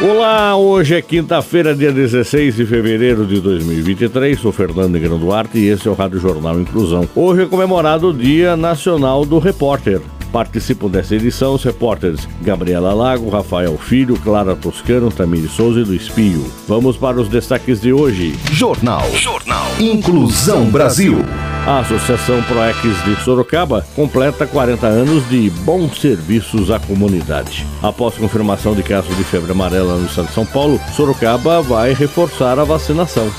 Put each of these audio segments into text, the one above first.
Olá, hoje é quinta-feira, dia 16 de fevereiro de 2023. Sou Fernando Negrão Duarte e esse é o Rádio Jornal Inclusão. Hoje é comemorado o Dia Nacional do Repórter. Participam dessa edição os repórteres Gabriela Lago, Rafael Filho, Clara Toscano, Tamiri Souza e do Espio. Vamos para os destaques de hoje. Jornal. Jornal. Inclusão Brasil. A Associação ProEx de Sorocaba completa 40 anos de bons serviços à comunidade. Após confirmação de casos de febre amarela no estado de São Paulo, Sorocaba vai reforçar a vacinação.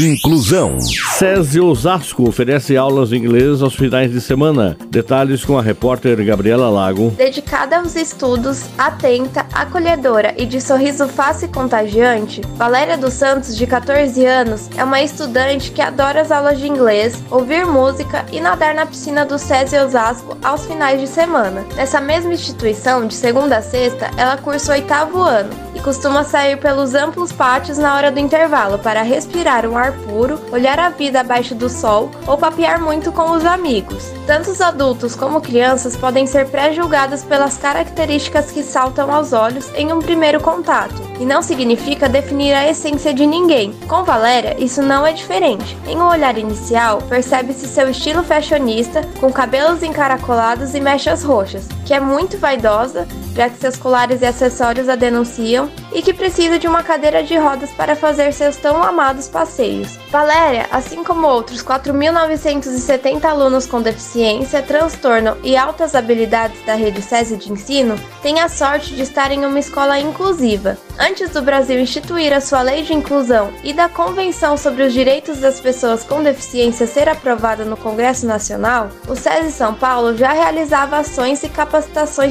Inclusão. SESI Osasco oferece aulas de inglês aos finais de semana. Detalhes com a repórter Gabriela Lago. Dedicada aos estudos, atenta, acolhedora e de sorriso fácil e contagiante, Valéria dos Santos, de 14 anos, é uma estudante que adora as aulas de inglês, ouvir música e nadar na piscina do SESI Osasco aos finais de semana. Nessa mesma instituição, de segunda a sexta, ela cursa o oitavo ano e costuma sair pelos amplos pátios na hora do intervalo para respirar um ar puro, olhar a vida abaixo do sol ou papear muito com os amigos. Tanto os adultos como crianças podem ser pré-julgados pelas características que saltam aos olhos em um primeiro contato, e não significa definir a essência de ninguém. Com Valéria, isso não é diferente. Em um olhar inicial, percebe-se seu estilo fashionista, com cabelos encaracolados e mechas roxas, que é muito vaidosa, já que seus colares e acessórios a denunciam, e que precisa de uma cadeira de rodas para fazer seus tão amados passeios. Valéria, assim como outros 4.970 alunos com deficiência, transtorno e altas habilidades da rede SESI de ensino, tem a sorte de estar em uma escola inclusiva. Antes do Brasil instituir a sua lei de inclusão e da Convenção sobre os Direitos das Pessoas com Deficiência ser aprovada no Congresso Nacional, o SESI São Paulo já realizava ações e capacitações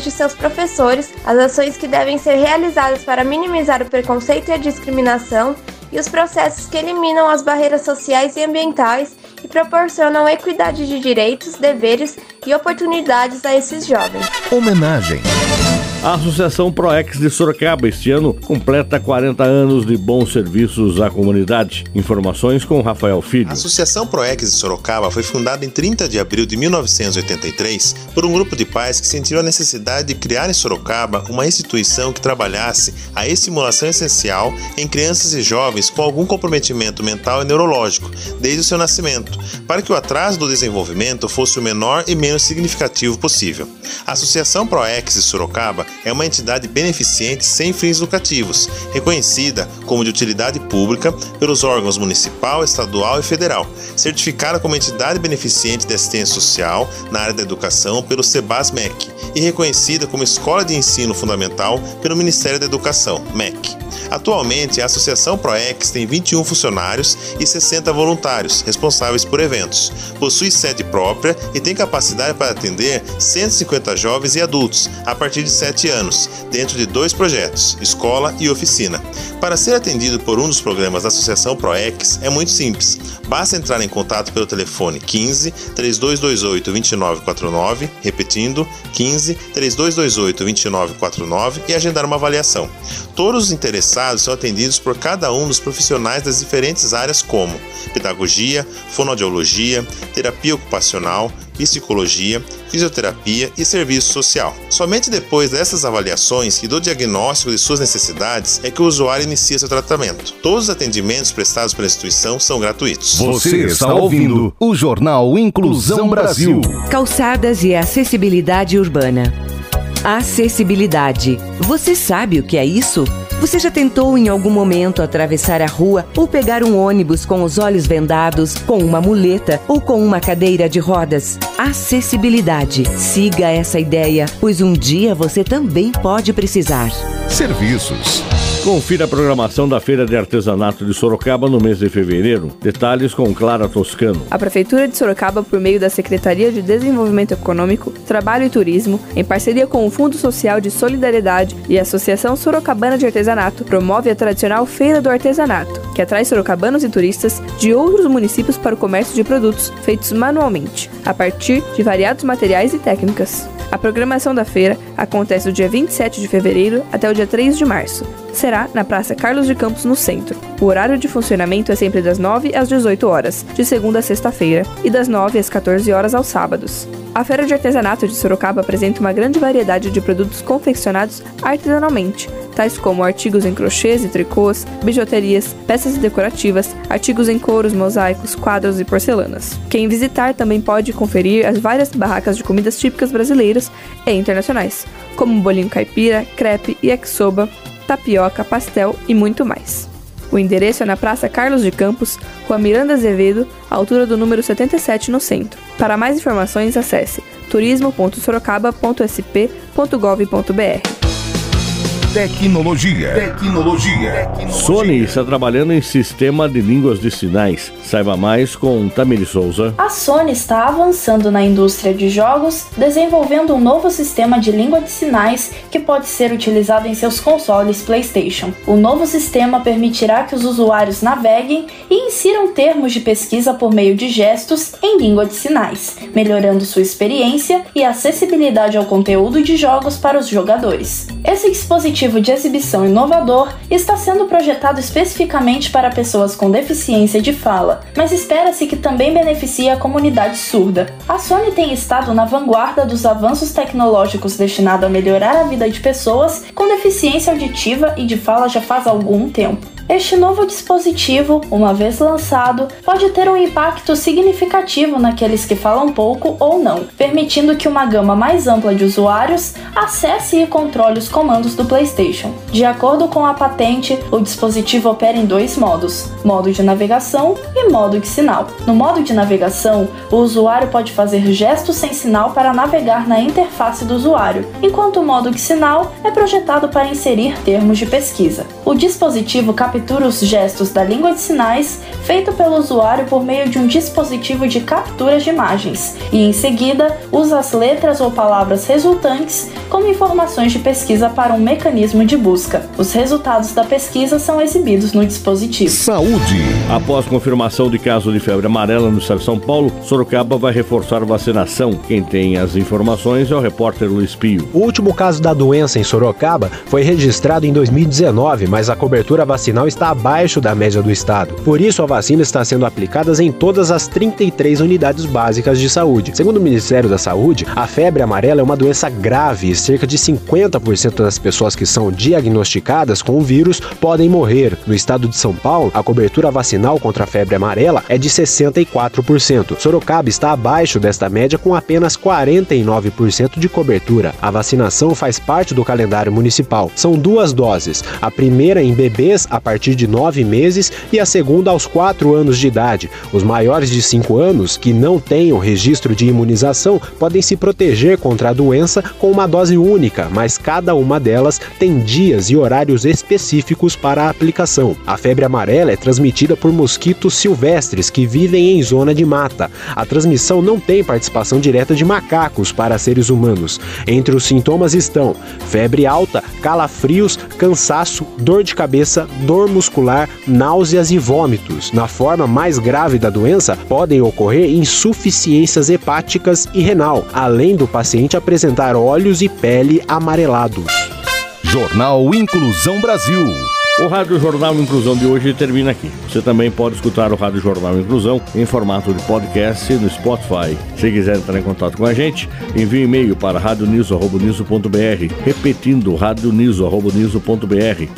de seus professores, as ações que devem ser realizadas para minimizar o preconceito e a discriminação e os processos que eliminam as barreiras sociais e ambientais e proporcionam equidade de direitos, deveres e oportunidades a esses jovens. Homenagem. A Associação ProEx de Sorocaba este ano completa 40 anos de bons serviços à comunidade. Informações com Rafael Filho. A Associação ProEx de Sorocaba foi fundada em 30 de abril de 1983 por um grupo de pais que sentiram a necessidade de criar em Sorocaba uma instituição que trabalhasse a estimulação essencial em crianças e jovens com algum comprometimento mental e neurológico desde o seu nascimento, para que o atraso do desenvolvimento fosse o menor e menos significativo possível. A Associação ProEx de Sorocaba é uma entidade beneficente sem fins lucrativos, reconhecida como de utilidade pública pelos órgãos municipal, estadual e federal, certificada como entidade beneficente de assistência social na área da educação pelo SEBAS-MEC e reconhecida como escola de ensino fundamental pelo Ministério da Educação, MEC. Atualmente, a Associação ProEx tem 21 funcionários e 60 voluntários responsáveis por eventos. Possui sede própria e tem capacidade para atender 150 jovens e adultos a partir de 7 anos, dentro de dois projetos, escola e oficina. Para ser atendido por um dos programas da Associação ProEx é muito simples. Basta entrar em contato pelo telefone 15 3228 2949, repetindo 15 3228 2949 e agendar uma avaliação. Todos os interessados são atendidos por cada um dos profissionais das diferentes áreas como pedagogia, fonoaudiologia, terapia ocupacional, psicologia, fisioterapia e serviço social. Somente depois dessas avaliações e do diagnóstico de suas necessidades é que o usuário inicia seu tratamento. Todos os atendimentos prestados pela instituição são gratuitos. Você está ouvindo o Jornal Inclusão Brasil. Calçadas e acessibilidade urbana. Acessibilidade. Você sabe o que é isso? Você já tentou em algum momento atravessar a rua ou pegar um ônibus com os olhos vendados, com uma muleta ou com uma cadeira de rodas? Acessibilidade. Siga essa ideia, pois um dia você também pode precisar. Serviços. Confira a programação da Feira de Artesanato de Sorocaba no mês de fevereiro. Detalhes com Clara Toscano. A Prefeitura de Sorocaba, por meio da Secretaria de Desenvolvimento Econômico, Trabalho e Turismo, em parceria com o Fundo Social de Solidariedade e a Associação Sorocabana de Artesanato, promove a tradicional Feira do Artesanato, que atrai sorocabanos e turistas de outros municípios para o comércio de produtos feitos manualmente, a partir de variados materiais e técnicas. A programação da feira acontece do dia 27 de fevereiro até o dia 3 de março. Será na Praça Carlos de Campos, no centro. O horário de funcionamento é sempre das 9 às 18 horas, de segunda a sexta-feira, e das 9 às 14 horas aos sábados. A Feira de Artesanato de Sorocaba apresenta uma grande variedade de produtos confeccionados artesanalmente, tais como artigos em crochês e tricôs, bijuterias, peças decorativas, artigos em couros, mosaicos, quadros e porcelanas. Quem visitar também pode conferir as várias barracas de comidas típicas brasileiras e internacionais, como bolinho caipira, crepe, yakisoba, tapioca, pastel e muito mais. O endereço é na Praça Carlos de Campos, Rua Miranda Azevedo, altura do número 77 no centro. Para mais informações, acesse turismo.sorocaba.sp.gov.br. Tecnologia. Tecnologia. Sony está trabalhando em sistema de línguas de sinais. Saiba mais com Tamiri Souza. A Sony está avançando na indústria de jogos, desenvolvendo um novo sistema de língua de sinais que pode ser utilizado em seus consoles PlayStation. O novo sistema permitirá que os usuários naveguem e insiram termos de pesquisa por meio de gestos em língua de sinais, melhorando sua experiência e acessibilidade ao conteúdo de jogos para os jogadores. Esse dispositivo dispositivo de exibição inovador está sendo projetado especificamente para pessoas com deficiência de fala, mas espera-se que também beneficie a comunidade surda. A Sony tem estado na vanguarda dos avanços tecnológicos destinados a melhorar a vida de pessoas com deficiência auditiva e de fala já faz algum tempo. Este novo dispositivo, uma vez lançado, pode ter um impacto significativo naqueles que falam pouco ou não, permitindo que uma gama mais ampla de usuários acesse e controle os comandos do PlayStation. De acordo com a patente, o dispositivo opera em dois modos: modo de navegação e modo de sinal. No modo de navegação, o usuário pode fazer gestos sem sinal para navegar na interface do usuário, enquanto o modo de sinal é projetado para inserir termos de pesquisa. O dispositivo captura os gestos da língua de sinais feito pelo usuário por meio de um dispositivo de captura de imagens e, em seguida, usa as letras ou palavras resultantes como informações de pesquisa para um mecanismo de busca. Os resultados da pesquisa são exibidos no dispositivo. Saúde. Após confirmação de caso de febre amarela no estado de São Paulo, Sorocaba vai reforçar a vacinação. Quem tem as informações é o repórter Luiz Pio. O último caso da doença em Sorocaba foi registrado em 2019, mas a cobertura vacinal está abaixo da média do estado. Por isso, a vacina está sendo aplicada em todas as 33 unidades básicas de saúde. Segundo o Ministério da Saúde, a febre amarela é uma doença grave e cerca de 50% das pessoas que são diagnosticadas com o vírus podem morrer. No estado de São Paulo, a cobertura vacinal contra a febre amarela é de 64%. Sorocaba está abaixo desta média com apenas 49% de cobertura. A vacinação faz parte do calendário municipal. São duas doses. A primeira em bebês a partir de 9 meses e a segunda aos 4 anos de idade. Os maiores de 5 anos que não tenham registro de imunização podem se proteger contra a doença com uma dose única, mas cada uma delas tem dias e horários específicos para a aplicação. A febre amarela é transmitida por mosquitos silvestres que vivem em zona de mata. A transmissão não tem participação direta de macacos para seres humanos. Entre os sintomas estão febre alta, calafrios, cansaço, dor de cabeça, dor muscular, náuseas e vômitos. Na forma mais grave da doença, podem ocorrer insuficiências hepáticas e renal, além do paciente apresentar olhos e pele amarelados. Jornal Inclusão Brasil. O Rádio Jornal Inclusão de hoje termina aqui. Você também pode escutar o Rádio Jornal Inclusão em formato de podcast no Spotify. Se quiser entrar em contato com a gente, envie um e-mail para radioniso.br, repetindo radioniso.br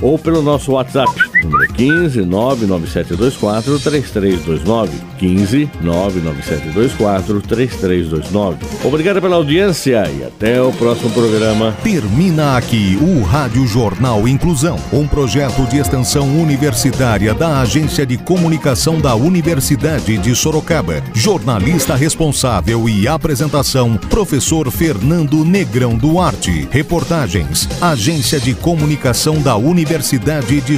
ou pelo nosso WhatsApp número é 15 99724 3329. 15 99724 3329. Obrigado pela audiência e até o próximo programa. Termina aqui o Rádio Jornal Inclusão, um projeto de extensão universitária da Agência de Comunicação da Universidade de Sorocaba. Jornalista responsável e apresentação, professor Fernando Negrão Duarte. Reportagens, Agência de Comunicação da Universidade de